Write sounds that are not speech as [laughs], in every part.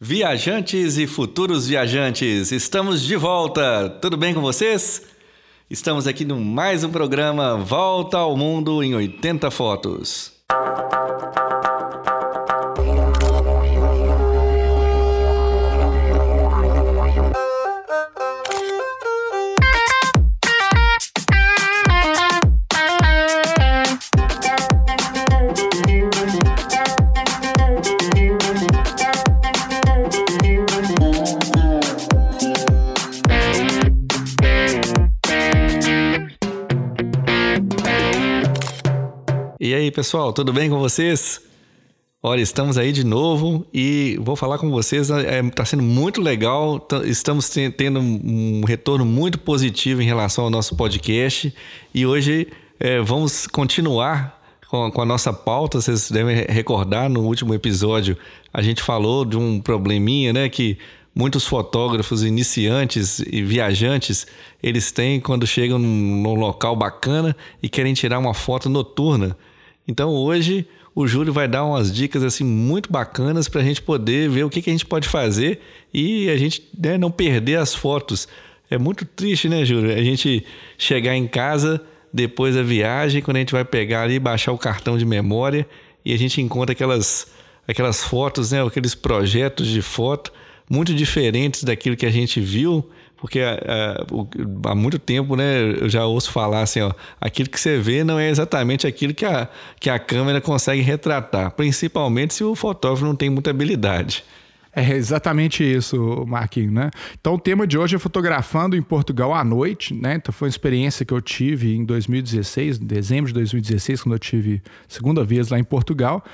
Viajantes e futuros viajantes, estamos de volta. Tudo bem com vocês? Estamos aqui no mais um programa Volta ao Mundo em 80 fotos. Pessoal, tudo bem com vocês? Olha, estamos aí de novo e vou falar com vocês. Está é, tá sendo muito legal. Estamos tendo um retorno muito positivo em relação ao nosso podcast e hoje é, vamos continuar com, com, a nossa pauta. Vocês devem recordar no último episódio a gente falou de um probleminha, né? Que muitos fotógrafos iniciantes e viajantes eles têm quando chegam num, num local bacana e querem tirar uma foto noturna. Então hoje o Júlio vai dar umas dicas assim muito bacanas para a gente poder ver o que, que, a gente pode fazer e a gente né, não perder as fotos. É muito triste, né, Júlio? A gente chegar em casa depois da viagem, quando a gente vai pegar ali, baixar o cartão de memória e a gente encontra aquelas, aquelas fotos, né, aqueles projetos de foto muito diferentes daquilo que a gente viu porque é, é, há muito tempo, né, eu já ouço falar assim, ó, aquilo que você vê não é exatamente aquilo que a, que a câmera consegue retratar, principalmente se o fotógrafo não tem muita habilidade. É exatamente isso, Marquinho, né? Então o tema de hoje é fotografando em Portugal à noite, né? Então foi uma experiência que eu tive em 2016, em dezembro de 2016, quando eu tive segunda vez lá em Portugal.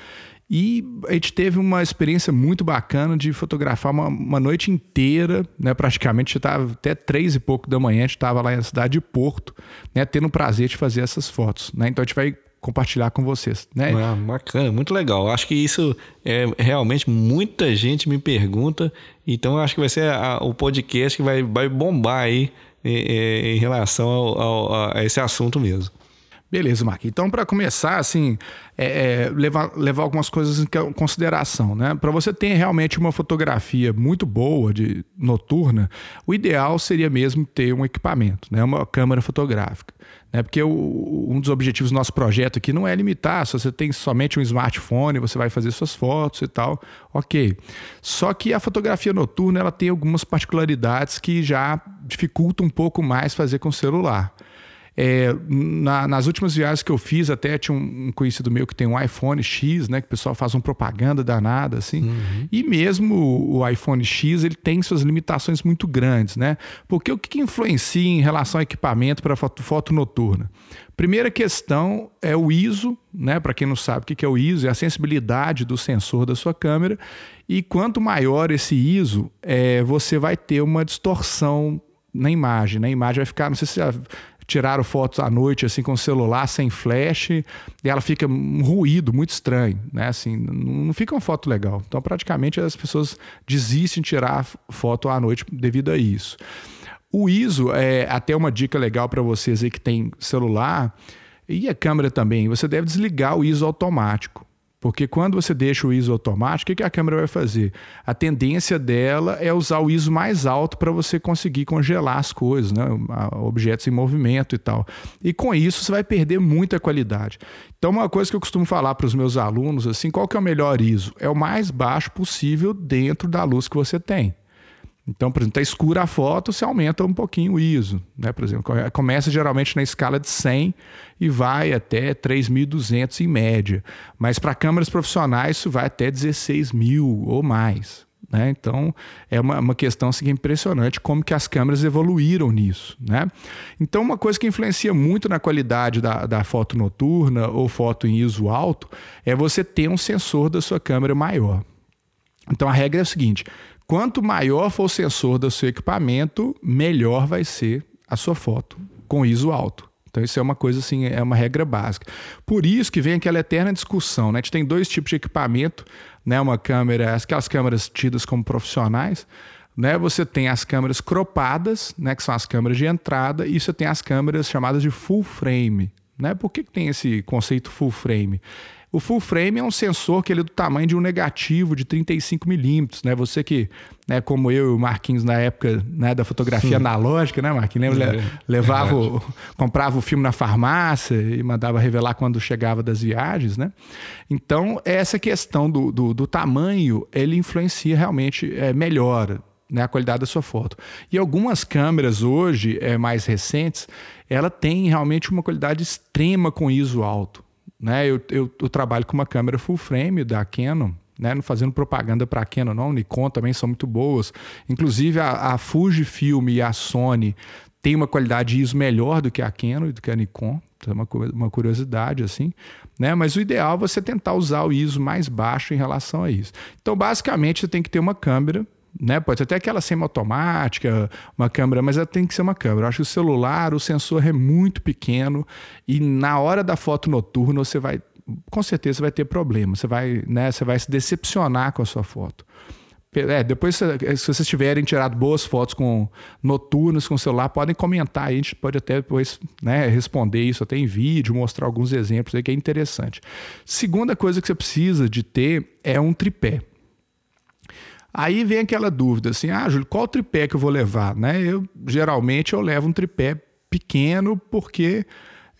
E a gente teve uma experiência muito bacana de fotografar uma, uma noite inteira, né? Praticamente estava até três e pouco da manhã, a gente estava lá na cidade de Porto, né? Tendo o prazer de fazer essas fotos, né? Então a gente vai compartilhar com vocês, né? Ah, bacana, muito legal. Acho que isso é realmente muita gente me pergunta, então acho que vai ser a, o podcast que vai, vai bombar aí em, em relação ao, ao, a esse assunto mesmo. Beleza, Mark. Então, para começar, assim, é, é, levar, levar algumas coisas em consideração, né? Para você ter realmente uma fotografia muito boa de noturna, o ideal seria mesmo ter um equipamento, né? Uma câmera fotográfica, né? Porque o, um dos objetivos do nosso projeto aqui não é limitar. Se você tem somente um smartphone, você vai fazer suas fotos e tal, ok. Só que a fotografia noturna ela tem algumas particularidades que já dificultam um pouco mais fazer com o celular. É, na, nas últimas viagens que eu fiz, até tinha um, conhecido meu que tem um iPhone X, né? Que o pessoal faz uma propaganda danada, assim. Uhum. E mesmo o, o, iPhone X, ele tem suas limitações muito grandes, né? Porque o que, que influencia em relação ao equipamento para foto, foto noturna? Primeira questão é o ISO, né? Para quem não sabe o que é o ISO, é a sensibilidade do sensor da sua câmera. E quanto maior esse ISO, é, você vai ter uma distorção na imagem. Né? A imagem vai ficar, não sei se já tiraram fotos à noite assim com o celular sem flash e ela fica um ruído muito estranho, né? Assim, não fica uma foto legal. Então, praticamente as pessoas desistem de tirar foto à noite devido a isso. O ISO é até uma dica legal para vocês aí que tem celular e a câmera também. Você deve desligar o ISO automático. Porque quando você deixa o ISO automático, o que a câmera vai fazer? A tendência dela é usar o ISO mais alto para você conseguir congelar as coisas, né? objetos em movimento e tal. E com isso você vai perder muita qualidade. Então, uma coisa que eu costumo falar para os meus alunos, assim, qual que é o melhor ISO? É o mais baixo possível dentro da luz que você tem. Então, por exemplo, está escura a foto, você aumenta um pouquinho o ISO. Né? Por exemplo, começa geralmente na escala de 100 e vai até 3.200 em média. Mas para câmeras profissionais, isso vai até 16 mil ou mais. Né? Então, é uma, uma questão assim, impressionante como que as câmeras evoluíram nisso. Né? Então, uma coisa que influencia muito na qualidade da, da foto noturna ou foto em ISO alto é você ter um sensor da sua câmera maior. Então, a regra é a seguinte Quanto maior for o sensor do seu equipamento, melhor vai ser a sua foto com ISO alto. Então, isso é uma coisa assim, é uma regra básica. Por isso que vem aquela eterna discussão, né? A gente tem dois tipos de equipamento, né? Uma câmera, aquelas câmeras tidas como profissionais, né? Você tem as câmeras cropadas, né? Que são as câmeras de entrada, e você tem as câmeras chamadas de full frame, né? Por que, que tem esse conceito full frame? O full frame é um sensor que ele é do tamanho de um negativo de 35 milímetros, né? Você que, né, como eu e o Marquinhos na época né, da fotografia Sim. analógica, né, Marquinhos? Lembra? É, levava, o, comprava o filme na farmácia e mandava revelar quando chegava das viagens, né? Então, essa questão do, do, do tamanho, ele influencia realmente, é, melhora né, a qualidade da sua foto. E algumas câmeras hoje, é, mais recentes, ela tem realmente uma qualidade extrema com ISO alto. Né? Eu, eu, eu trabalho com uma câmera full frame da Canon, né? não fazendo propaganda para a Canon, não. Nikon também são muito boas. Inclusive a, a Fujifilm e a Sony têm uma qualidade ISO melhor do que a Canon e do que a Nikon. É uma, uma curiosidade assim, né? Mas o ideal é você tentar usar o ISO mais baixo em relação a isso. Então, basicamente, você tem que ter uma câmera né? Pode ser até aquela semi-automática, uma câmera, mas ela tem que ser uma câmera. Eu acho que o celular, o sensor é muito pequeno e na hora da foto noturna você vai, com certeza, vai ter problema. Você vai, né? Você vai se decepcionar com a sua foto. É, depois, se vocês tiverem tirado boas fotos com noturnas com celular, podem comentar aí, a gente pode até depois né, responder isso até em vídeo, mostrar alguns exemplos aí que é interessante. Segunda coisa que você precisa de ter é um tripé. Aí vem aquela dúvida assim: ah, Júlio, qual tripé que eu vou levar? Né? Eu geralmente eu levo um tripé pequeno porque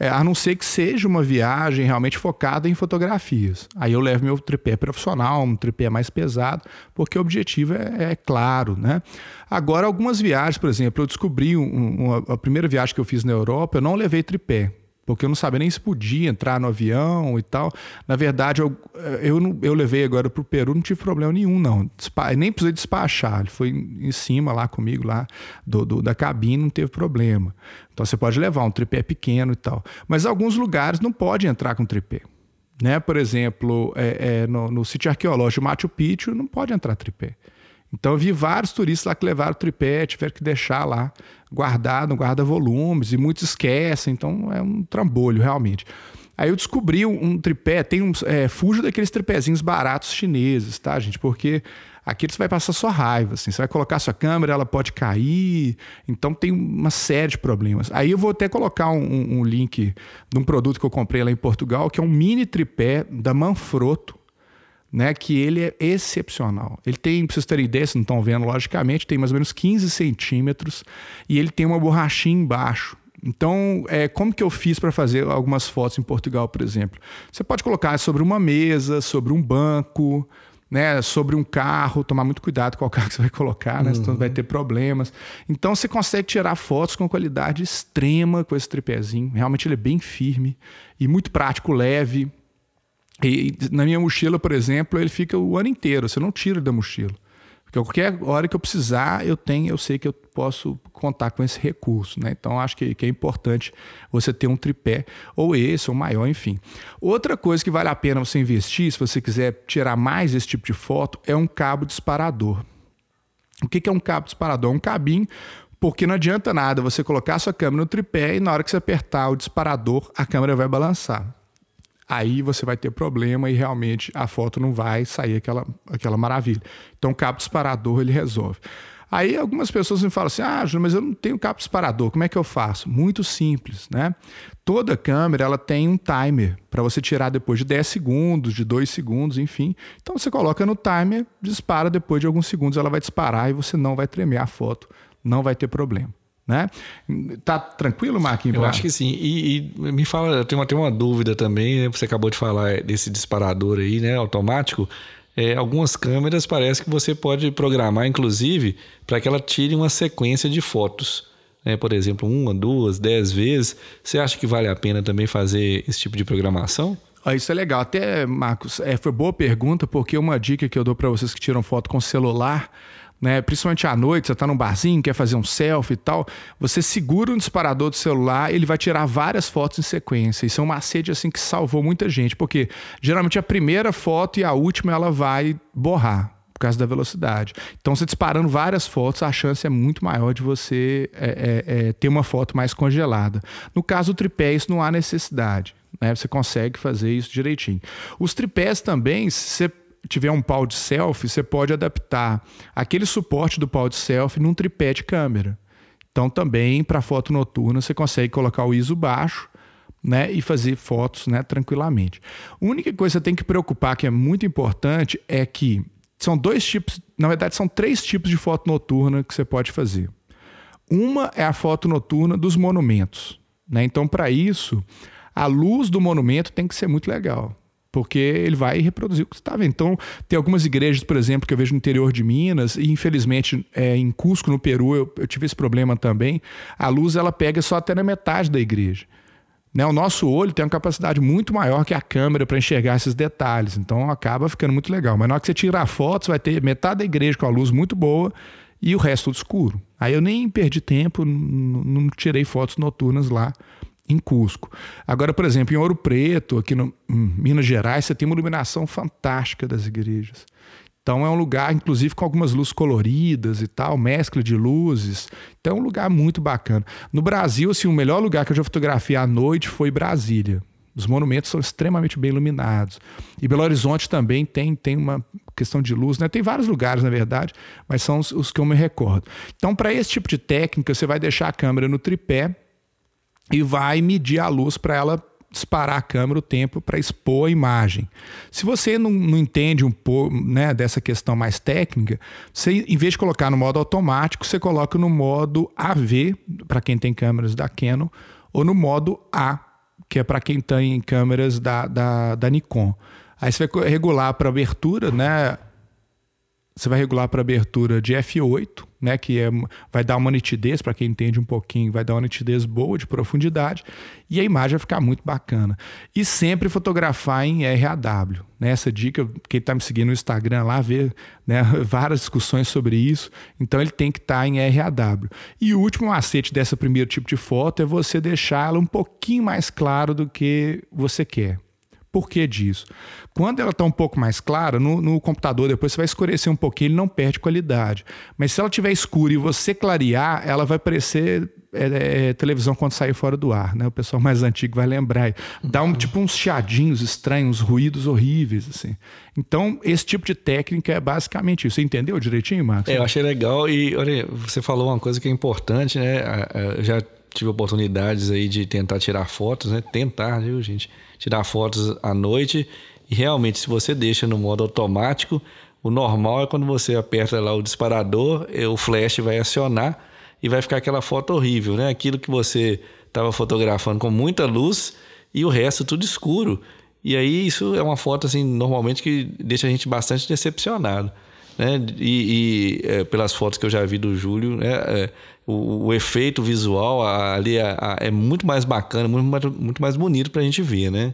é, a não ser que seja uma viagem realmente focada em fotografias. Aí eu levo meu tripé profissional, um tripé mais pesado, porque o objetivo é, é claro, né? Agora, algumas viagens, por exemplo, eu descobri um, a primeira viagem que eu fiz na Europa, eu não levei tripé porque eu não sabia nem se podia entrar no avião e tal. Na verdade, eu, eu, eu levei agora para o Peru, não tive problema nenhum, não. Despa, nem precisei despachar, ele foi em cima lá comigo, lá do, do, da cabine, não teve problema. Então você pode levar um tripé pequeno e tal. Mas alguns lugares não pode entrar com tripé. Né? Por exemplo, é, é, no, no sítio arqueológico Machu Picchu não pode entrar tripé. Então eu vi vários turistas lá que levaram o tripé, tiveram que deixar lá guardado, guarda-volumes, e muitos esquecem, então é um trambolho realmente. Aí eu descobri um, tripé, tem um. É, fujo daqueles tripézinhos baratos chineses, tá, gente? Porque aqui você vai passar sua raiva, assim. Você vai colocar sua câmera, ela pode cair. Então tem uma série de problemas. Aí eu vou até colocar um, um link de um produto que eu comprei lá em Portugal, que é um mini tripé da Manfrotto né, que ele é excepcional. Ele tem, para vocês terem ideia, vocês não estão vendo, logicamente, tem mais ou menos 15 centímetros e ele tem uma borrachinha embaixo. Então, é, como que eu fiz para fazer algumas fotos em Portugal, por exemplo? Você pode colocar sobre uma mesa, sobre um banco, né, sobre um carro, tomar muito cuidado com o [laughs] carro que você vai colocar, né, uhum. senão vai ter problemas. Então você consegue tirar fotos com qualidade extrema com esse tripézinho. Realmente ele é bem firme e muito prático, leve. E na minha mochila, por exemplo, ele fica o ano inteiro, você não tira da mochila. Porque qualquer hora que eu precisar, eu tenho, eu sei que eu posso contar com esse recurso, né? Então acho que, que é importante você ter um tripé, ou esse, ou maior, enfim. Outra coisa que vale a pena você investir, se você quiser tirar mais esse tipo de foto, é um cabo disparador. O que é um cabo disparador? É um cabinho porque não adianta nada você colocar a sua câmera no tripé e na hora que você apertar o disparador, a câmera vai balançar aí você vai ter problema e realmente a foto não vai sair aquela, aquela maravilha. Então cabo disparador ele resolve. Aí algumas pessoas me falam assim: ah, Júlio, mas eu não tenho cabo disparador, como é que eu faço? Muito simples, né? Toda câmera ela tem um timer para você tirar depois de 10 segundos, de 2 segundos, enfim. Então você coloca no timer, dispara depois de alguns segundos, ela vai disparar e você não vai tremer a foto, não vai ter problema. Né? Tá tranquilo, Marquinhos? Eu acho que sim. E, e me fala, eu tenho, tenho uma dúvida também, né? você acabou de falar desse disparador aí, né, automático. É, algumas câmeras parece que você pode programar, inclusive, para que ela tire uma sequência de fotos. Né? Por exemplo, uma, duas, dez vezes. Você acha que vale a pena também fazer esse tipo de programação? Ah, isso é legal. Até, Marcos, é, foi boa pergunta, porque uma dica que eu dou para vocês que tiram foto com celular né? Principalmente à noite, você está num barzinho, quer fazer um selfie e tal, você segura um disparador do celular, ele vai tirar várias fotos em sequência. Isso é um macete assim que salvou muita gente, porque geralmente a primeira foto e a última ela vai borrar por causa da velocidade. Então, você disparando várias fotos, a chance é muito maior de você é, é, é, ter uma foto mais congelada. No caso do tripé, isso não há necessidade. Né? Você consegue fazer isso direitinho. Os tripés também, você tiver um pau de selfie, você pode adaptar aquele suporte do pau de selfie num tripé de câmera. Então, também para foto noturna, você consegue colocar o ISO baixo né, e fazer fotos né, tranquilamente. A única coisa que você tem que preocupar, que é muito importante, é que são dois tipos, na verdade, são três tipos de foto noturna que você pode fazer. Uma é a foto noturna dos monumentos. Né? Então, para isso, a luz do monumento tem que ser muito legal porque ele vai reproduzir o que está vendo. Então, tem algumas igrejas, por exemplo, que eu vejo no interior de Minas, e infelizmente é, em Cusco, no Peru, eu, eu, tive esse problema também. A luz ela pega só até na metade da igreja. Né? O nosso olho tem uma capacidade muito maior que a câmera para enxergar esses detalhes, então acaba ficando muito legal. Mas na hora que você tirar fotos, vai ter metade da igreja com a luz muito boa e o resto tudo escuro. Aí eu nem perdi tempo, não tirei fotos noturnas lá em Cusco. Agora, por exemplo, em Ouro Preto, aqui no em Minas Gerais, você tem uma iluminação fantástica das igrejas. Então é um lugar, inclusive, com algumas luzes coloridas e tal, mescla de luzes. Então é um lugar muito bacana. No Brasil, assim, o melhor lugar que eu já fotografei à noite foi Brasília. Os monumentos são extremamente bem iluminados. E Belo Horizonte também tem, tem uma questão de luz, né? Tem vários lugares, na verdade, mas são os, os que eu me recordo. Então, para esse tipo de técnica, você vai deixar a câmera no tripé e vai medir a luz para ela disparar a câmera o tempo para expor a imagem. Se você não, não entende um pouco né, dessa questão mais técnica, você, em vez de colocar no modo automático, você coloca no modo AV, para quem tem câmeras da Canon, ou no modo A, que é para quem tem câmeras da, da, da Nikon. Aí você vai regular para abertura, né? Você vai regular para abertura de f8, né, que é, vai dar uma nitidez, para quem entende um pouquinho, vai dar uma nitidez boa de profundidade e a imagem vai ficar muito bacana. E sempre fotografar em RAW. Né? Essa dica, quem está me seguindo no Instagram lá, vê né, [laughs] várias discussões sobre isso. Então ele tem que estar tá em RAW. E o último macete dessa primeiro tipo de foto é você deixá-la um pouquinho mais claro do que você quer. Por que disso? Quando ela está um pouco mais clara, no, no, computador depois você vai escurecer um pouquinho, ele não perde qualidade. Mas se ela estiver escura e você clarear, ela vai parecer é, é, televisão quando sair fora do ar, né? O pessoal mais antigo vai lembrar. Dá um tipo uns chiadinhos estranhos, uns ruídos horríveis, assim. Então, esse tipo de técnica é basicamente isso. Você entendeu direitinho, Marcos? É, eu achei legal e, olha, você falou uma coisa que é importante, né? Eu já tive oportunidades aí de tentar tirar fotos, né? Tentar, viu, gente? Tirar fotos à noite e realmente, se você deixa no modo automático, o normal é quando você aperta lá o disparador, o flash vai acionar e vai ficar aquela foto horrível, né? Aquilo que você estava fotografando com muita luz e o resto tudo escuro. E aí isso é uma foto assim normalmente que deixa a gente bastante decepcionado, né? E, e é, pelas fotos que eu já vi do Júlio, né? É, o, o, efeito visual ali é, é, muito mais bacana, muito muito mais bonito para a gente ver, né?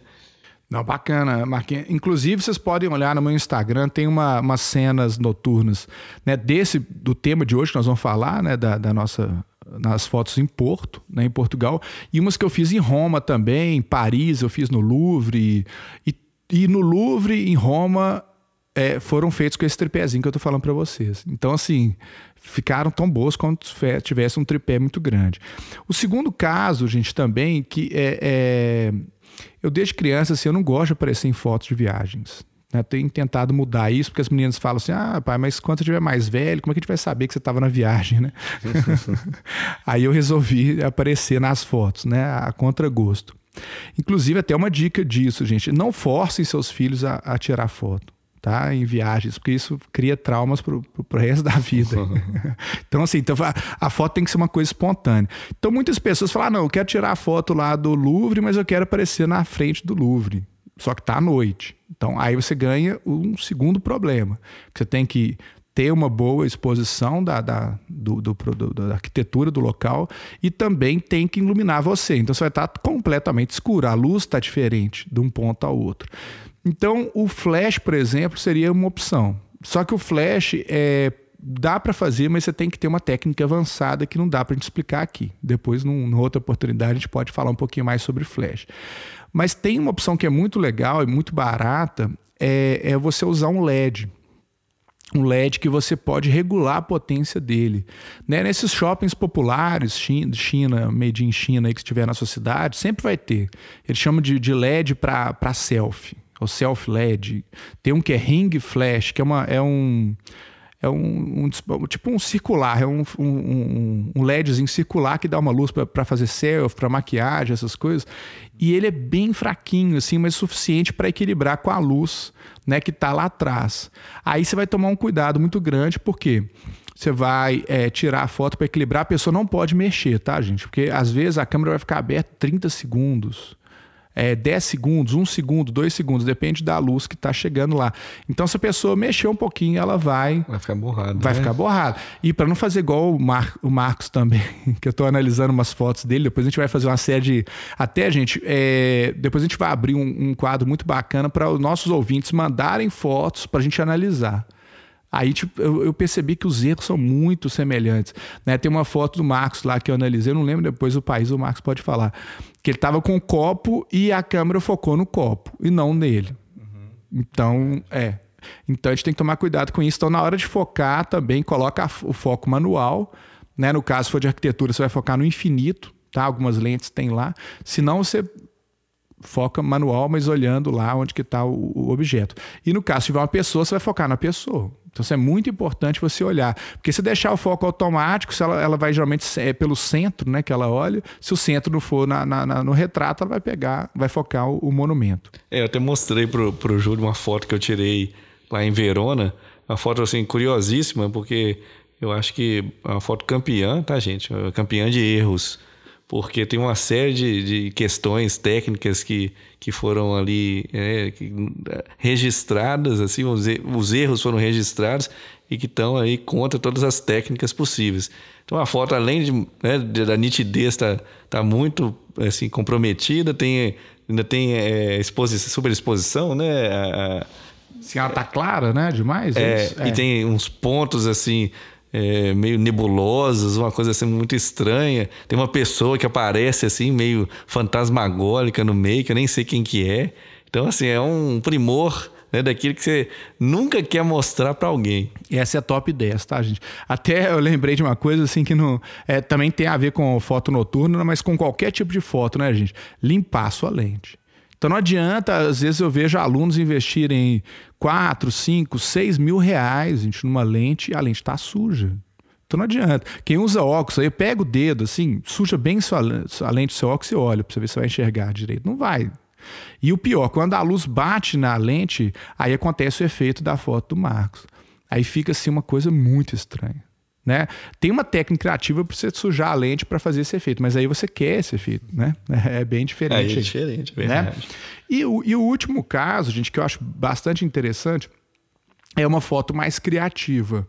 Não, bacana, Marquinhos. Inclusive, vocês podem olhar no meu Instagram, tem uma, umas cenas noturnas, né? Desse, do tema de hoje que nós vamos falar, né? Da, da nossa nas fotos em Porto, né, em Portugal, e umas que eu fiz em Roma também, em Paris, eu fiz no Louvre, e, e no Louvre, em Roma, é, foram feitos com esse tripézinho que eu tô falando para vocês. Então, assim, ficaram tão boas quanto tivesse um tripé muito grande. O segundo caso, gente, também, que é, é eu desde criança, assim, eu não gosto de aparecer em fotos de viagens. Né? Tenho tentado mudar isso, porque as meninas falam assim: ah, pai, mas quando você estiver mais velho, como é que a gente vai saber que você estava na viagem, né? [laughs] Aí eu resolvi aparecer nas fotos, né? A contragosto. Inclusive, até uma dica disso, gente: não forcem seus filhos a, a tirar foto tá? Em viagens, porque isso cria traumas pro, pro, pro resto da vida. [laughs] então, assim, então, a, a, foto tem que ser uma coisa espontânea. Então, muitas pessoas falam: ah, não, eu quero tirar a foto lá do Louvre, mas eu quero aparecer na frente do Louvre. Só que tá à noite. Então, aí você ganha um segundo problema. Você tem que ter uma boa exposição da, da, do, do, do, da arquitetura do local e também tem que iluminar você. Então você vai estar completamente escuro, a luz está diferente de um ponto ao outro. Então, o flash, por exemplo, seria uma opção. Só que o flash é dá para fazer, mas você tem que ter uma técnica avançada que não dá para gente explicar aqui. Depois, num, numa outra oportunidade, a gente pode falar um pouquinho mais sobre flash. Mas tem uma opção que é muito legal e muito barata, é, é você usar um LED um LED que você pode regular a potência dele. Né? Nesses shoppings populares, China, made in China, que estiver na sua cidade, sempre vai ter. Eles chamam de, de LED para selfie o self LED. Tem um que é Ring Flash, que é, uma, é um é um, um, tipo um circular, é um, um, um LEDzinho circular que dá uma luz para fazer selfie, para maquiagem, essas coisas. E ele é bem fraquinho, assim, mas suficiente para equilibrar com a luz né, que está lá atrás. Aí você vai tomar um cuidado muito grande, porque você vai é, tirar a foto para equilibrar, a pessoa não pode mexer, tá, gente? Porque às vezes a câmera vai ficar aberta 30 segundos é, 10 segundos, 1 segundo, 2 segundos, depende da luz que está chegando lá. Então, se a pessoa mexer um pouquinho, ela vai. Vai ficar borrado. Vai né? ficar borrado. E para não fazer igual o, Mar, o Marcos também, [laughs] que eu estou analisando umas fotos dele, depois a gente vai fazer uma série de. Até, gente, é, depois a gente vai abrir um, um quadro muito bacana para os nossos ouvintes mandarem fotos para a gente analisar. Aí tipo, eu, eu, percebi que os erros são muito semelhantes. Né? Tem uma foto do Marcos lá que eu analisei, eu não lembro depois o país, o Marcos pode falar. Que ele estava com o copo e a câmera focou no copo e não nele. Uhum. Então, é. Então a gente tem que tomar cuidado com isso. Então, na hora de focar, também coloca o foco manual. Né? No caso, se for de arquitetura, você vai focar no infinito. Tá? Algumas lentes tem lá. Se não, você foca manual, mas olhando lá onde que está o, o, objeto. E no caso, se tiver uma pessoa, você vai focar na pessoa. Então, isso é muito importante você olhar. Porque se deixar o foco automático, se ela, ela vai geralmente é pelo centro, né, que ela olha. Se o centro não for na, na, na, no retrato, ela vai pegar, vai focar o, o monumento. É, eu até mostrei pro, pro Júlio uma foto que eu tirei lá em Verona. Uma foto, assim, curiosíssima, porque eu acho que é uma foto campeã, tá, gente? Campeã de erros porque tem uma série de, de questões técnicas que, que foram ali é, que, registradas, assim, os, os erros foram registrados e que estão aí contra todas as técnicas possíveis. Então a foto, além de, né, da nitidez estar tá, tá muito assim, comprometida, tem, ainda tem é, exposição, superexposição, né? A, a, Sim, ela tá clara, né? Demais. É, é, E tem uns pontos assim é, meio nebulosas, uma coisa assim muito estranha. Tem uma pessoa que aparece assim, meio fantasmagólica no meio, que eu nem sei quem que é. Então, assim, é um primor né, daquilo que você nunca quer mostrar para alguém. Essa é a top 10, tá, gente? Até eu lembrei de uma coisa assim que não, é, também tem a ver com foto noturna, mas com qualquer tipo de foto, né, gente? Limpar a sua lente. Então não adianta, às vezes eu vejo alunos investirem 4, 5, 6 mil reais gente, numa lente e a lente está suja. Então não adianta. Quem usa óculos aí, pega o dedo, assim, suja bem sua, a lente do seu óculos e olha para você ver se vai enxergar direito. Não vai. E o pior, quando a luz bate na lente, aí acontece o efeito da foto do Marcos. Aí fica assim uma coisa muito estranha. Né? Tem uma técnica criativa para você sujar a lente para fazer esse efeito, mas aí você quer esse efeito, né? [laughs] É bem diferente. Aí é diferente, né? verdade. Né? E, o, e o último caso, gente, que eu acho bastante interessante, é uma foto mais criativa,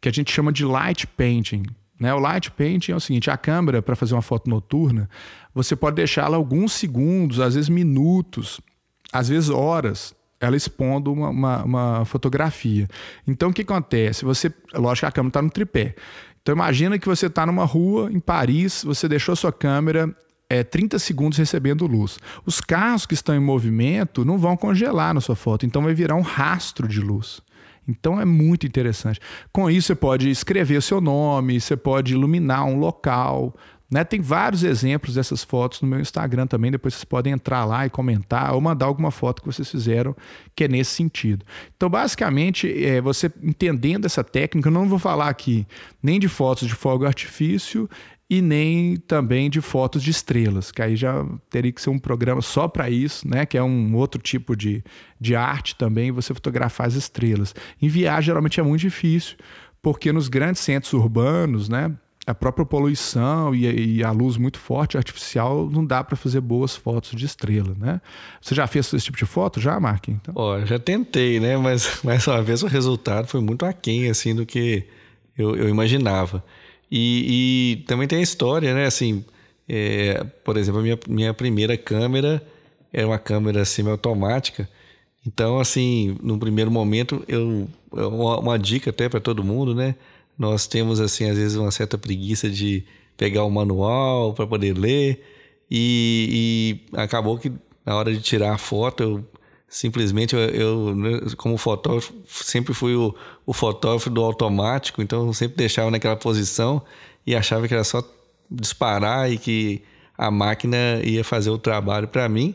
que a gente chama de light painting. Né? O light painting é o seguinte: a câmera, para fazer uma foto noturna, você pode deixá-la alguns segundos, às vezes minutos, às vezes horas, ela expondo uma, uma, uma, fotografia. Então, o que acontece? Você, lógico que a câmera está no tripé. Então, imagina que você está numa rua em Paris, você deixou sua câmera é, 30 segundos recebendo luz. Os carros que estão em movimento não vão congelar na sua foto, então vai virar um rastro de luz. Então é muito interessante. Com isso, você pode escrever o seu nome, você pode iluminar um local, né? Tem vários exemplos dessas fotos no meu Instagram também. Depois vocês podem entrar lá e comentar ou mandar alguma foto que vocês fizeram que é nesse sentido. Então, basicamente, é, você entendendo essa técnica, eu não vou falar aqui nem de fotos de fogo artifício e nem também de fotos de estrelas, que aí já teria que ser um programa só para isso, né? Que é um outro tipo de, de arte também, você fotografar as estrelas. Enviar geralmente é muito difícil, porque nos grandes centros urbanos, né? A própria poluição e, e, a luz muito forte artificial não dá para fazer boas fotos de estrela, né? Você já fez esse tipo de foto já, Mark? Então? Já tentei, né? Mas mais uma vez o resultado foi muito aquém assim do que eu, eu imaginava. E, e, também tem a história, né? Assim, é, por exemplo, a minha, minha primeira câmera era uma câmera semiautomática. Então, assim, no primeiro momento, eu uma, uma dica até para todo mundo, né? Nós temos, assim, às vezes uma certa preguiça de pegar o manual para poder ler e, e, acabou que na hora de tirar a foto, eu simplesmente, eu, eu né, como fotógrafo, sempre fui o, o fotógrafo do automático, então eu sempre deixava naquela posição e achava que era só disparar e que a máquina ia fazer o trabalho para mim.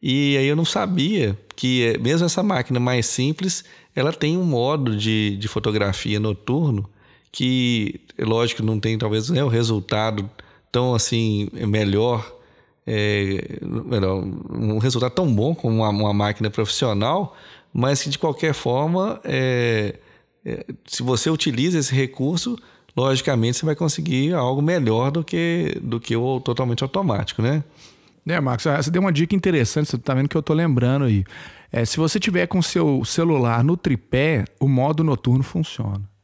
E aí eu não sabia que mesmo essa máquina mais simples, ela tem um modo de, de fotografia noturno que, lógico, não tem talvez né, o resultado tão assim melhor, é, um resultado tão bom como uma, uma, máquina profissional, mas que de qualquer forma, é, é, se você utiliza esse recurso, logicamente você vai conseguir algo melhor do que, do que o totalmente automático, né? É, Marcos, você deu uma dica interessante, você está vendo que eu estou lembrando aí. É, se você tiver com seu celular no tripé, o modo noturno funciona.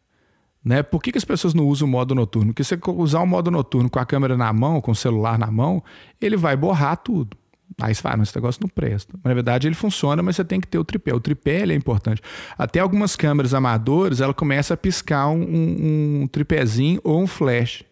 Né? Por que, que as pessoas não usam o modo noturno? Porque se você usar o modo noturno com a câmera na mão, com o celular na mão, ele vai borrar tudo. Aí você fala, não, esse negócio não presta. Mas, na verdade, ele funciona, mas você tem que ter o tripé. O tripé é importante. Até algumas câmeras amadoras, ela começa a piscar um, um, um tripézinho ou um flash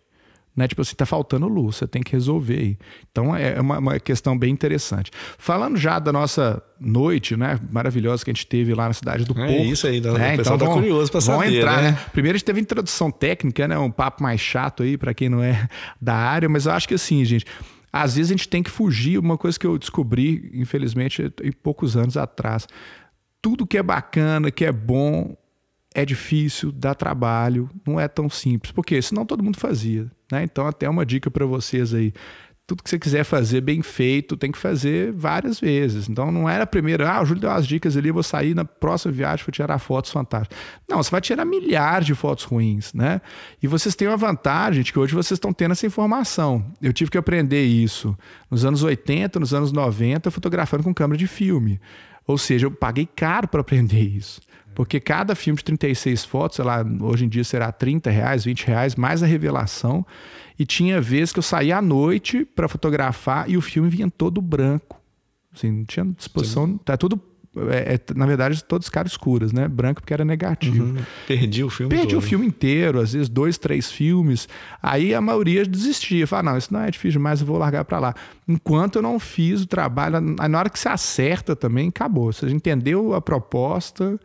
né? Tipo assim, tá faltando luz, você tem que resolver aí. Então é, é uma, uma, questão bem interessante. Falando já da nossa noite, né? Maravilhosa que a gente teve lá na cidade do é Porto. É isso aí, né? né? o pessoal então, tá curioso para saber, entrar, né? né? Primeiro a gente teve introdução técnica, né? Um papo mais chato aí para quem não é [laughs] da área, mas eu acho que assim, gente, às vezes a gente tem que fugir, uma coisa que eu descobri, infelizmente, em poucos anos atrás. Tudo que é bacana, que é bom, é difícil, dá trabalho, não é tão simples. Porque senão todo mundo fazia. Né? Então, até uma dica para vocês aí. Tudo que você quiser fazer bem feito, tem que fazer várias vezes. Então, não era a primeira, ah, o Júlio deu umas dicas ali, vou sair na próxima viagem para tirar fotos fantásticas. Não, você vai tirar milhares de fotos ruins, né? E vocês têm uma vantagem de que hoje vocês estão tendo essa informação. Eu tive que aprender isso nos anos 80, nos anos 90, fotografando com câmera de filme. Ou seja, eu paguei caro para aprender isso. Porque cada filme de 36 fotos, sei lá, hoje em dia será 30 reais, 20 reais, mais a revelação. E tinha vezes que eu saía à noite para fotografar e o filme vinha todo branco. Assim, não tinha disposição. Sim. Tá tudo. É, é, na verdade, todos caras escuras, né? Branco porque era negativo. Uhum. Perdi o filme Perdi todo. o filme inteiro, às vezes dois, três filmes. Aí a maioria desistia. Falava, não, isso não é difícil demais, eu vou largar para lá. Enquanto eu não fiz o trabalho, na hora que você acerta também, acabou. Você entendeu a proposta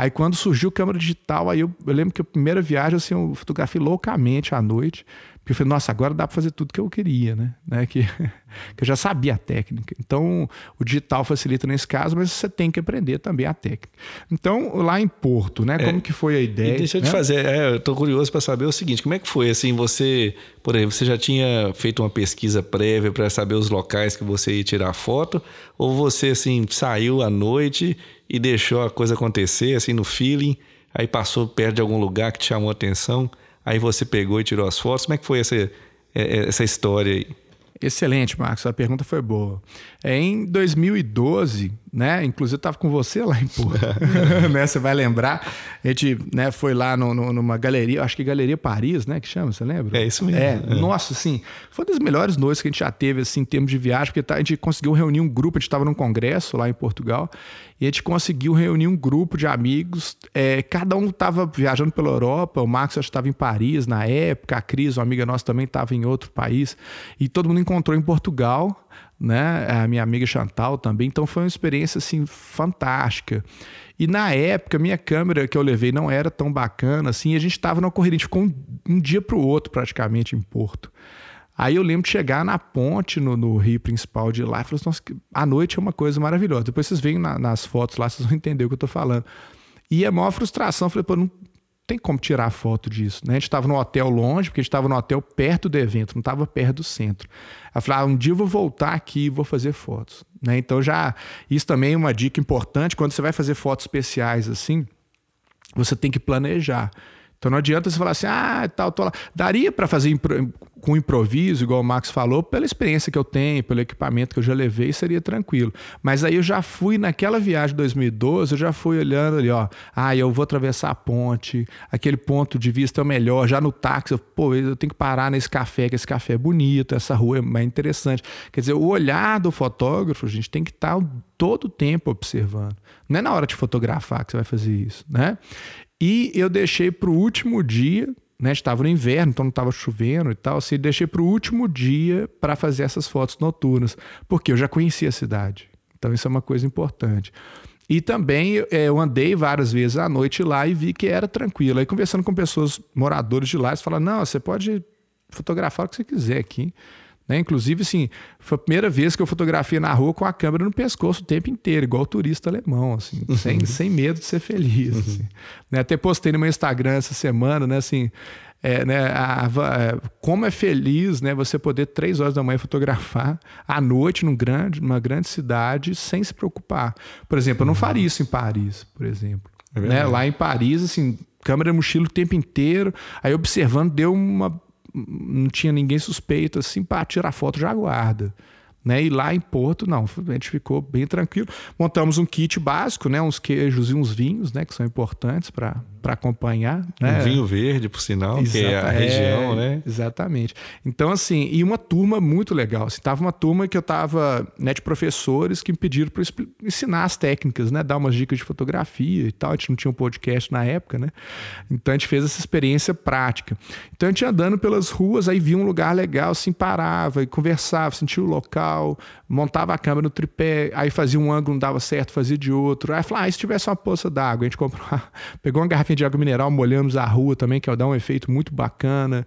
Aí quando surgiu câmera digital, aí eu, eu, lembro que a primeira viagem, assim, eu fotografei loucamente à noite. Porque eu falei, nossa, agora dá para fazer tudo que eu queria, né? né? Que, [laughs] que eu já sabia a técnica. Então, o digital facilita nesse caso, mas você tem que aprender também a técnica. Então, lá em Porto, né? Como é, que foi a ideia? deixa eu né? te fazer, é, eu estou curioso para saber o seguinte, como é que foi, assim, você, por exemplo, você já tinha feito uma pesquisa prévia para saber os locais que você ia tirar foto, ou você, assim, saiu à noite e deixou a coisa acontecer, assim, no feeling, aí passou perto de algum lugar que te chamou a atenção, aí você pegou e tirou as fotos. Como é que foi essa, é, é, essa história aí? Excelente, Marcos. A pergunta foi boa. É, em 2012, né? Inclusive eu estava com você lá em Porto, [laughs] né? Você vai lembrar. A gente né, foi lá no, no, numa galeria, acho que Galeria Paris, né? Que chama, você lembra? É isso mesmo. É, é. Nossa, assim, foi uma das melhores noites que a gente já teve, assim, em termos de viagem, porque tá, a gente conseguiu reunir um grupo, a gente estava num congresso lá em Portugal, e a gente conseguiu reunir um grupo de amigos. É, cada um estava viajando pela Europa, o Marcos acho que estava em Paris na época, a Cris, uma amiga nossa, também estava em outro país, e todo mundo encontrou em Portugal né? A minha amiga Chantal também. Então foi uma experiência assim fantástica. E na época, minha câmera que eu levei não era tão bacana assim. a gente estava na corrida, a gente ficou um, um dia para o outro praticamente em Porto. Aí eu lembro de chegar na ponte no, no rio principal de lá e falei assim, a noite é uma coisa maravilhosa. Depois vocês veem na, nas fotos lá, vocês vão entender o que eu estou falando. E a maior frustração, eu falei, pô, não, tem como tirar foto disso. Né? A gente estava no hotel longe, porque a gente estava no hotel perto do evento, não estava perto do centro. Ela falou: ah, um dia eu vou voltar aqui e vou fazer fotos. Né? Então já. Isso também é uma dica importante. Quando você vai fazer fotos especiais assim, você tem que planejar. Então não adianta você falar assim, ah, tal, tô lá. Daria para fazer impro com improviso, igual o Max falou, pela experiência que eu tenho, pelo equipamento que eu já levei, seria tranquilo. Mas aí eu já fui naquela viagem de 2012, eu já fui olhando ali, ó, ah, eu vou atravessar a ponte, aquele ponto de vista é o melhor, já no táxi, eu, pô, eu tenho que parar nesse café, que esse café é bonito, essa rua é mais interessante. Quer dizer, o olhar do fotógrafo, a gente tem que estar tá todo o tempo observando. Não é na hora de fotografar que você vai fazer isso, né? E eu deixei para o último dia, né? Estava no inverno, então não estava chovendo e tal. Assim, deixei para o último dia para fazer essas fotos noturnas, porque eu já conhecia a cidade. Então isso é uma coisa importante. E também é, eu andei várias vezes à noite lá e vi que era tranquilo. Aí conversando com pessoas moradores de lá, eles falaram: não, você pode fotografar o que você quiser aqui. Né? Inclusive, assim, foi a primeira vez que eu fotografei na rua com a câmera no pescoço o tempo inteiro, igual turista alemão, assim, uhum. sem, sem medo de ser feliz. Uhum. Assim. Né? Até postei no meu Instagram essa semana, né, assim, é, né, a, a, é, como é feliz né, você poder três horas da manhã fotografar à noite num grande, numa grande cidade sem se preocupar. Por exemplo, eu não faria isso em Paris, por exemplo. É né? Lá em Paris, assim, câmera mochila o tempo inteiro, aí observando, deu uma não tinha ninguém suspeito, assim, para tirar foto já guarda. Né? E lá em Porto, não, a gente ficou bem tranquilo. Montamos um kit básico, né? uns queijos e uns vinhos, né? que são importantes para acompanhar. Né? Um vinho verde, por sinal, que é a região, é, né? Exatamente. Então, assim, e uma turma muito legal. Assim, tava uma turma que eu tava né, de professores que me pediram para ensinar as técnicas, né? Dar umas dicas de fotografia e tal. A gente não tinha um podcast na época, né? Então a gente fez essa experiência prática. Então a gente andando pelas ruas, aí via um lugar legal, assim, parava e conversava, sentia o local montava a câmera no tripé, aí fazia um ângulo, não dava certo, fazia de outro. Aí falou, ah, e se tivesse uma poça d'água? A gente comprou, [laughs] pegou uma garrafinha de água mineral, molhamos a rua também, que dá um efeito muito bacana.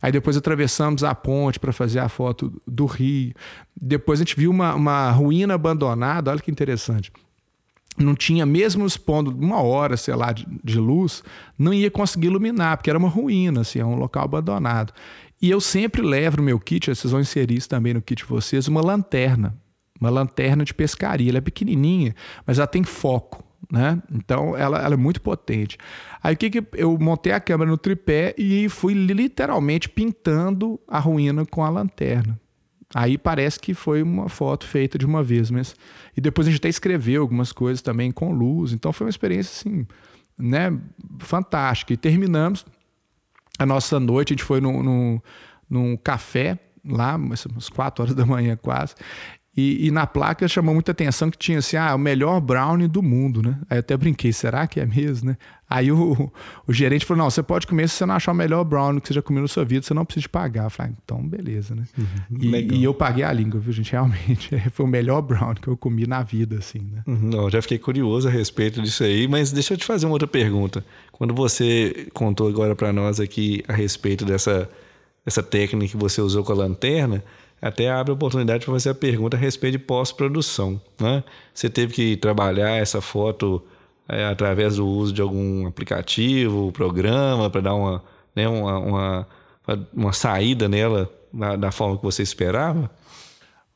Aí depois atravessamos a ponte para fazer a foto do rio. Depois a gente viu uma, uma ruína abandonada, olha que interessante não tinha, mesmo expondo uma hora, sei lá, de, de, luz, não ia conseguir iluminar, porque era uma ruína, assim, é um local abandonado. E eu sempre levo no meu kit, vocês vão inserir isso também no kit de vocês, uma lanterna. Uma lanterna de pescaria. Ela é pequenininha, mas ela tem foco. Né? Então ela, ela, é muito potente. Aí o que, que eu montei a câmera no tripé e fui literalmente pintando a ruína com a lanterna. Aí parece que foi uma foto feita de uma vez, mas e depois a gente até escreveu algumas coisas também com luz. Então foi uma experiência assim, né, fantástica. E terminamos a nossa noite, a gente foi num, num, num café lá, umas quatro horas da manhã quase, e, e, na placa chamou muita atenção que tinha assim, ah, o melhor brownie do mundo, né? Aí eu até brinquei, será que é mesmo, né? Aí o, o gerente falou, não, você pode comer se você não achar o melhor brownie que você já comeu na sua vida, você não precisa pagar. Eu falei, ah, então beleza, né? Uhum, e, e, eu paguei a língua, viu, gente? Realmente, [laughs] foi o melhor brownie que eu comi na vida, assim, né? Uhum, não, já fiquei curioso a respeito disso aí, mas deixa eu te fazer uma outra pergunta. Quando você contou agora para nós aqui a respeito dessa, dessa técnica que você usou com a lanterna, até abre a oportunidade para fazer a pergunta a respeito de pós-produção. Né? Você teve que trabalhar essa foto é, através do uso de algum aplicativo, programa, para dar uma, né, uma, uma, uma saída nela da, da forma que você esperava?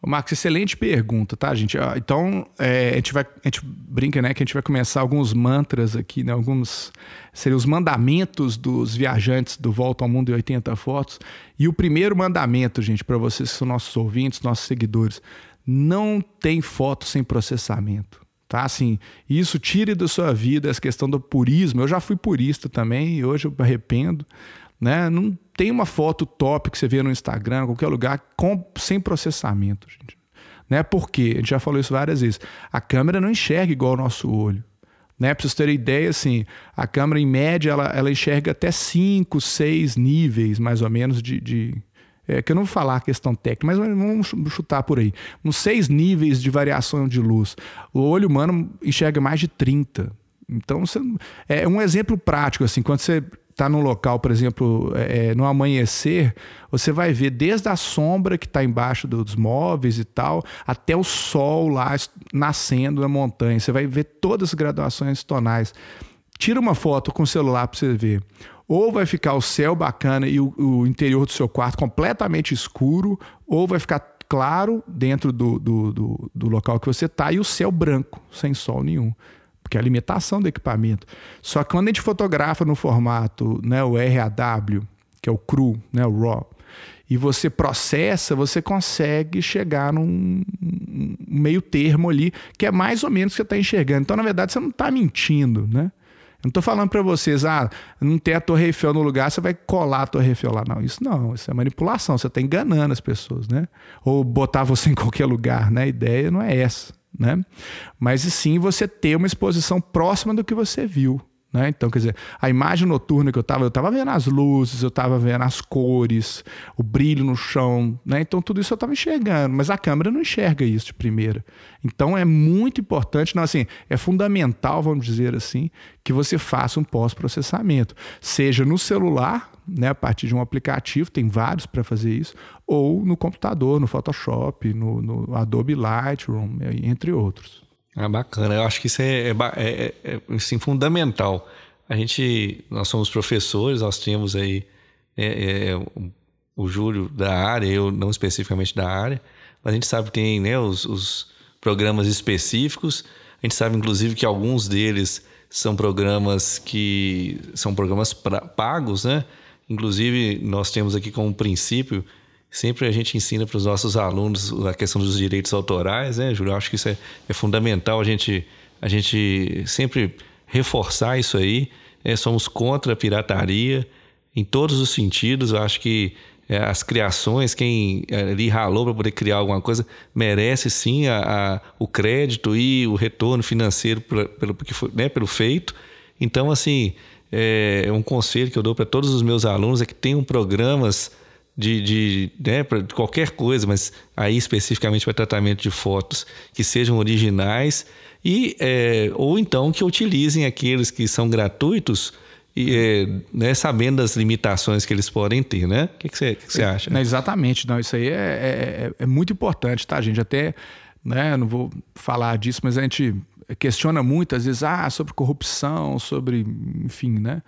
Marcos, excelente pergunta, tá, gente? Então, é, a, gente vai, a gente brinca, né, que a gente vai começar alguns mantras aqui, né, alguns seriam os mandamentos dos viajantes do Volta ao Mundo em 80 Fotos. E o primeiro mandamento, gente, para vocês que são nossos ouvintes, nossos seguidores, não tem foto sem processamento. Tá, assim, isso tire da sua vida essa questão do purismo. Eu já fui purista também e hoje eu me arrependo. Né? Não tem uma foto top que você vê no Instagram, qualquer lugar, com, sem processamento, gente. Né? Por quê? A gente já falou isso várias vezes. A câmera não enxerga igual o nosso olho. Né? Para vocês terem ideia, assim, a câmera, em média, ela, ela enxerga até 5, 6 níveis, mais ou menos, de. de é, que eu não vou falar a questão técnica, mas vamos chutar por aí. Uns seis níveis de variação de luz. O olho humano enxerga mais de 30. Então, você, é um exemplo prático, assim, quando você está no local, por exemplo, é, é, no amanhecer, você vai ver desde a sombra que está embaixo dos móveis e tal, até o sol lá nascendo na montanha. Você vai ver todas as graduações tonais. Tira uma foto com o celular para você ver. Ou vai ficar o céu bacana e o, o, interior do seu quarto completamente escuro, ou vai ficar claro dentro do, do, do, do local que você está e o céu branco, sem sol nenhum porque é a limitação do equipamento. Só que quando a gente fotografa no formato, né, o RAW, que é o cru, né, o RAW, e você processa, você consegue chegar num meio termo ali, que é mais ou menos o que você está enxergando. Então, na verdade, você não está mentindo, né? Eu não estou falando para vocês, ah, não tem a Torre Eiffel no lugar, você vai colar a Torre Eiffel lá. Não, isso não, isso é manipulação, você está enganando as pessoas, né? Ou botar você [laughs] em qualquer lugar, né? A ideia não é essa né? Mas sim você ter uma exposição próxima do que você viu, Né? Então, quer dizer, a imagem noturna que eu estava, eu estava vendo as luzes, eu estava vendo as cores, o brilho no chão, né? Então, tudo isso eu estava enxergando, mas a câmera não enxerga isso de primeira. Então, é muito importante, não, assim, é fundamental, vamos dizer assim, que você faça um pós-processamento, seja no celular, né, a partir de um aplicativo, tem vários para fazer isso, ou no computador, no Photoshop, no, no Adobe Lightroom, entre outros. Ah, bacana. Eu acho que isso é, é, é, é assim, fundamental. A gente, nós somos professores, nós temos aí é, é, o Júlio da área, eu não especificamente da área, mas a gente sabe que tem né, os, os programas específicos. A gente sabe, inclusive, que alguns deles são programas que são programas pra, pagos, né? Inclusive, nós temos aqui como princípio Sempre a gente ensina para os nossos alunos a questão dos direitos autorais, né, Júlio? Eu acho que isso é, é fundamental a gente, a gente sempre reforçar isso aí. É, somos contra a pirataria em todos os sentidos. Eu acho que é, as criações, quem é, ali ralou para poder criar alguma coisa, merece sim a, a, o crédito e o retorno financeiro pelo, pelo, né, pelo feito. Então, assim, é, um conselho que eu dou para todos os meus alunos é que tenham programas de, de, né, de qualquer coisa, mas aí especificamente para tratamento de fotos que sejam originais e é, ou então que utilizem aqueles que são gratuitos e, é, né, sabendo das limitações que eles podem ter, né? O que, você, que você acha? É, exatamente, não, isso aí é, é, é, muito importante, tá, gente? Até, né, não vou falar disso, mas a gente questiona muito, às vezes, ah, sobre corrupção, sobre, enfim, né?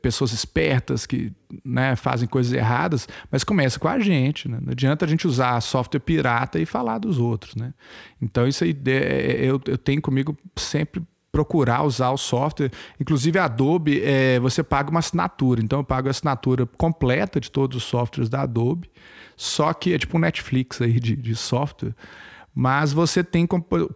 pessoas espertas que né, fazem coisas erradas, mas começa com a gente. Né? Não adianta a gente usar software pirata e falar dos outros. Né? Então, isso aí eu, eu tenho comigo sempre procurar usar o software. Inclusive, a Adobe, é, você paga uma assinatura. Então, eu pago a assinatura completa de todos os softwares da Adobe, só que é tipo um Netflix aí de, de software mas você tem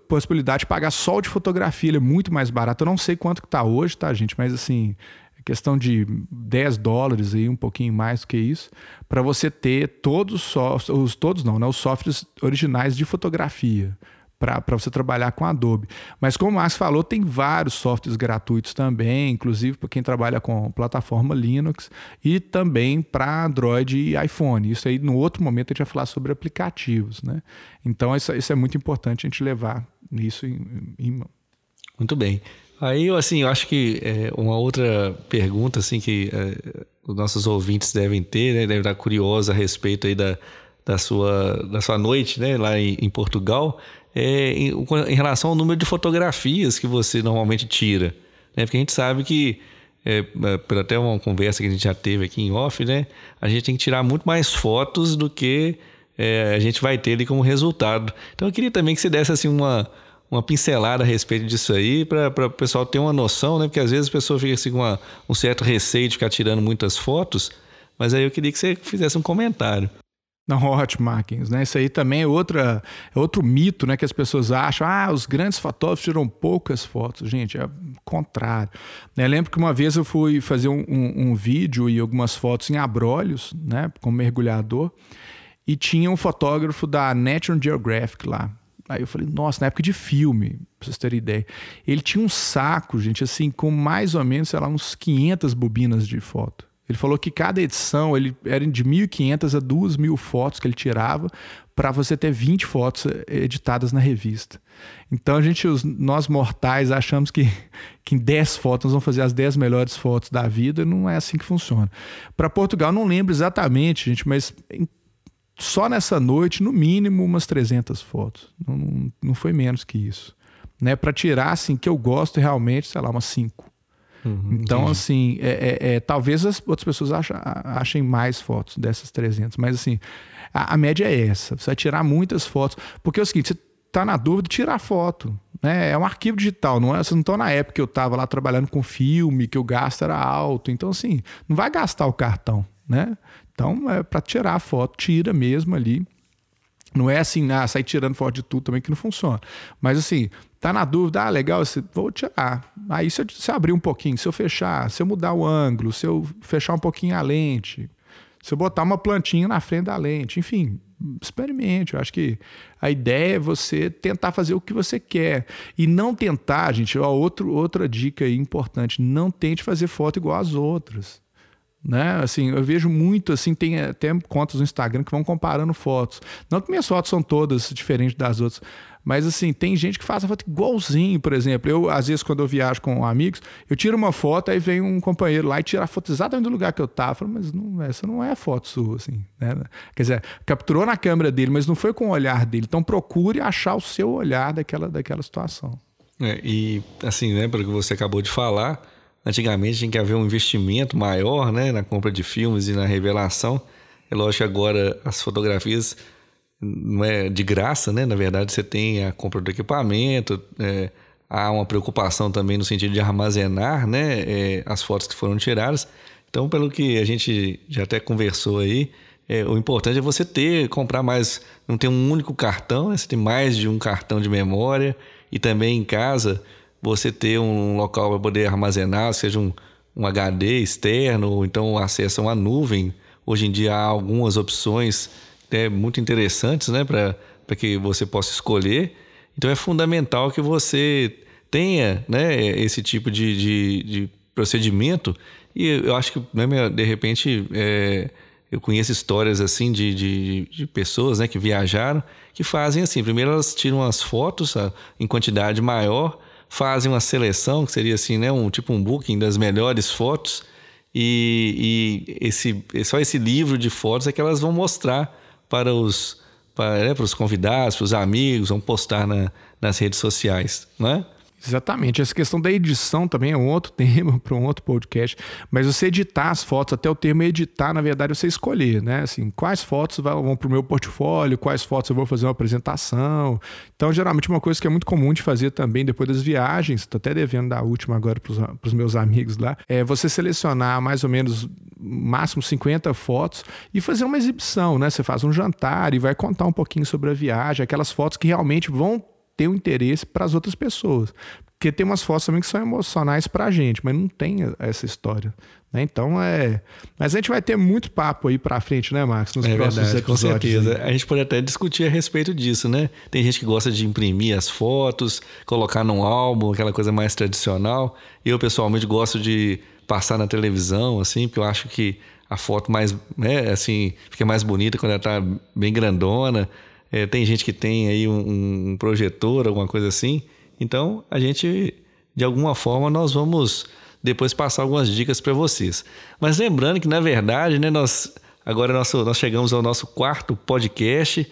possibilidade de pagar só o de fotografia, ele é muito mais barato. Eu não sei quanto que está hoje, tá, gente? Mas assim, é questão de 10 dólares aí, um pouquinho mais do que isso, para você ter todos os softwares, os, todos não, né? Os softwares originais de fotografia para você trabalhar com Adobe. Mas como o Max falou, tem vários softwares gratuitos também, inclusive para quem trabalha com plataforma Linux e também para Android e iPhone. Isso aí, no outro momento, a gente vai falar sobre aplicativos. Né? Então, isso, isso é muito importante a gente levar isso em, em mão. Muito bem. Aí, assim, eu acho que é, uma outra pergunta assim que é, os nossos ouvintes devem ter, né, devem estar curiosos a respeito aí da, da, sua, da sua noite né, lá em, em Portugal é, em, em, relação ao número de fotografias que você normalmente tira. Né? Porque a gente sabe que, é, é, por até uma conversa que a gente já teve aqui em off, né? a gente tem que tirar muito mais fotos do que é, a gente vai ter ali como resultado. Então eu queria também que você desse assim, uma, uma pincelada a respeito disso aí, para o pessoal ter uma noção, né? porque às vezes a pessoa fica assim, com uma, um certo receio de ficar tirando muitas fotos. Mas aí eu queria que você fizesse um comentário. Não, [laughs] ótimo, Marquinhos. Né? Isso aí também é, outra, é outro mito né, que as pessoas acham. Ah, os grandes fotógrafos tiram poucas fotos. Gente, é o contrário. Né? Lembro que uma vez eu fui fazer um, um, um vídeo e algumas fotos em abrolhos, né, como mergulhador, e tinha um fotógrafo da National Geographic lá. Aí eu falei, nossa, na época de filme, pra vocês terem ideia. Ele tinha um saco, gente, assim, com mais ou menos, sei lá, uns 500 bobinas de foto. Ele falou que cada edição ele era de 1.500 a 2.000 fotos que ele tirava para você ter 20 fotos eh, editadas na revista. Então a gente, os, nós mortais, achamos que, [laughs] que em 10 fotos nós vamos fazer as 10 melhores fotos da vida. Não é assim que funciona. Para Portugal, não lembro exatamente, gente, mas em, só nessa noite, no mínimo, umas 300 fotos. Não, não foi menos que isso. Né? Para tirar, assim, que eu gosto realmente, sei lá, umas 5. Uhum, então, entendi. assim, é, é, é, talvez as outras pessoas achem, achem mais fotos dessas 300, mas assim, a, a, média é essa. Você vai tirar muitas fotos. Porque é o seguinte, você tá na dúvida, tira a foto. Né? É um arquivo digital, não é? Vocês não estão na época que eu estava lá trabalhando com filme, que o gasto era alto. Então, assim, não vai gastar o cartão, né? Então, é para tirar a foto, tira mesmo ali. Não é assim, ah, sair tirando foto de tudo também que não funciona. Mas assim, tá na dúvida, ah, legal, vou tirar. Aí se eu, se eu abrir um pouquinho, se eu fechar, se eu mudar o ângulo, se eu fechar um pouquinho a lente, Você botar uma plantinha na frente da lente, enfim, experimente. Eu acho que a ideia é você tentar fazer o que você quer e não tentar, gente. Ó, outro, outra dica importante: não tente fazer foto igual às outras. Né? Assim, eu vejo muito assim, tem até contas no Instagram que vão comparando fotos. Não que minhas fotos são todas diferentes das outras, mas assim, tem gente que faz a foto igualzinho, por exemplo. Eu, às vezes, quando eu viajo com amigos, eu tiro uma foto, aí vem um companheiro lá e tira a foto exatamente do lugar que eu tava. Eu falo, mas não, essa não é a foto sua, assim. Né? Quer dizer, capturou na câmera dele, mas não foi com o olhar dele. Então procure achar o seu olhar daquela, daquela situação. É, e assim, né, pelo que você acabou de falar, antigamente tinha que haver um investimento maior né, na compra de filmes e na revelação. É lógico que agora as fotografias não é de graça, né? Na verdade, você tem a compra do equipamento, é, há uma preocupação também no sentido de armazenar, né? É, as fotos que foram tiradas. Então, pelo que a gente já até conversou aí, é, o importante é você ter, comprar mais, não ter um único cartão, né? você ter mais de um cartão de memória e também em casa você ter um local para poder armazenar, seja um, um HD externo ou então acesso a uma nuvem. Hoje em dia há algumas opções é, muito interessantes né, para que você possa escolher. Então é fundamental que você tenha né, esse tipo de, de, de procedimento. E eu acho que, né, de repente, é, eu conheço histórias assim de, de, de, pessoas né, que viajaram que fazem assim. Primeiro elas tiram as fotos em quantidade maior, fazem uma seleção, que seria assim, né, um tipo um booking das melhores fotos. E, e esse, só esse livro de fotos é que elas vão mostrar para os, para, né, para os convidados, para os amigos, vão postar na, nas redes sociais, não é? Exatamente. Essa questão da edição também é um outro [laughs] tema para um outro podcast. Mas você editar as fotos, até o termo editar, na verdade, é você escolher, né? Assim, quais fotos vão para o meu portfólio, quais fotos eu vou fazer uma apresentação. Então, geralmente, uma coisa que é muito comum de fazer também depois das viagens, estou até devendo da última agora para os meus amigos lá, é você selecionar mais ou menos máximo 50 fotos e fazer uma exibição, né? Você faz um jantar e vai contar um pouquinho sobre a viagem, aquelas fotos que realmente vão ter um interesse para as outras pessoas. Porque tem umas fotos também que são emocionais para a gente, mas não tem essa história. Né? Então é. Mas a gente vai ter muito papo aí para frente, né, Max? Nos é próximos verdade, Com certeza. Aí. A gente pode até discutir a respeito disso, né? Tem gente que gosta de imprimir as fotos, colocar num álbum, aquela coisa mais tradicional. Eu, pessoalmente, gosto de passar na televisão, assim, porque eu acho que a foto mais, né, assim, fica mais bonita quando ela está bem grandona. É, tem gente que tem aí um, um, projetor, alguma coisa assim. Então, a gente, de alguma forma, nós vamos depois passar algumas dicas para vocês. Mas lembrando que, na verdade, né, nós agora nosso, nós chegamos ao nosso quarto podcast.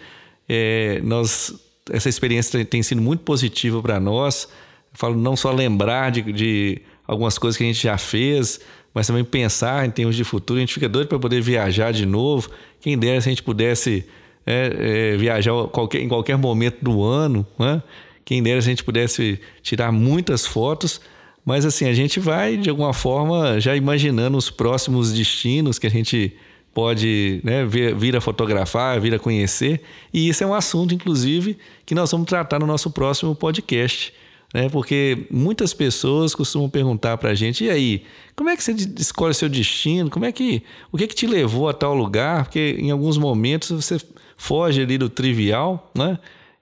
É, nós, essa experiência tem sido muito positiva para nós. Eu falo não só lembrar de, de algumas coisas que a gente já fez, mas também pensar em termos de futuro. A gente fica doido para poder viajar de novo. Quem dera se a gente pudesse é, é, viajar qualquer, em qualquer momento do ano, né? Quem dera a gente pudesse tirar muitas fotos, mas assim, a gente vai de alguma forma já imaginando os próximos destinos que a gente pode né, vir, vir a fotografar, vir a conhecer, e isso é um assunto, inclusive, que nós vamos tratar no nosso próximo podcast. Né? Porque muitas pessoas costumam perguntar para a gente: e aí, como é que você escolhe seu destino? Como é que, o que, é que te levou a tal lugar? Porque em alguns momentos você foge ali do trivial, né?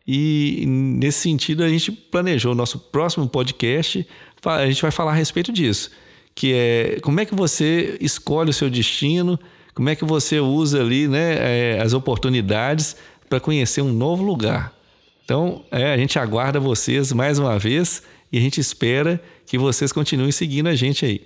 E nesse sentido a gente planejou o nosso próximo podcast, a gente vai falar a respeito disso, que é como é que você escolhe o seu destino, como é que você usa ali, né, é, as oportunidades para conhecer um novo lugar. Então, é, a gente aguarda vocês mais uma vez e a gente espera que vocês continuem seguindo a gente aí.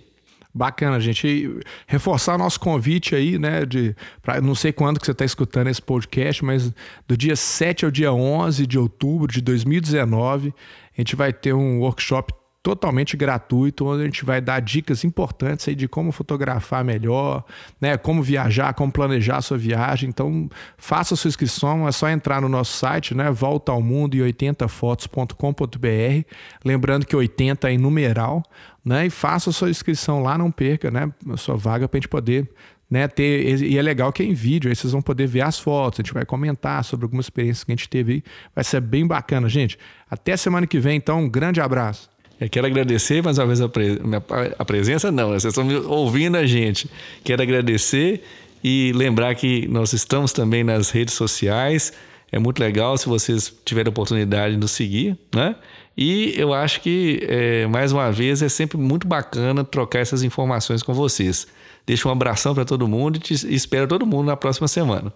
Bacana, gente. Reforçar nosso convite aí, né? De, pra, não sei quando que você está escutando esse podcast, mas do dia 7 ao dia 11 de outubro de 2019, a gente vai ter um workshop totalmente gratuito, onde a gente vai dar dicas importantes aí de como fotografar melhor, né, como viajar, como planejar a sua viagem. Então, faça sua inscrição, é só entrar no nosso site, né, volta ao mundo e 80fotos.com.br, lembrando que 80 é em numeral, né, e faça sua inscrição lá, não perca, né, a sua vaga para a gente poder né, ter, e é legal que é em vídeo, aí vocês vão poder ver as fotos, a gente vai comentar sobre algumas experiências que a gente teve vai ser bem bacana, gente. Até semana que vem, então, um grande abraço. Eu quero agradecer mais uma vez a, pre... a presença, não, vocês estão ouvindo a gente. Quero agradecer E lembrar que nós estamos também nas redes sociais. É muito legal se vocês tiverem a oportunidade de nos seguir, né? E eu acho que, é, mais uma vez, é sempre muito bacana trocar essas informações com vocês. Deixo um abração para todo mundo e espero todo mundo na próxima semana.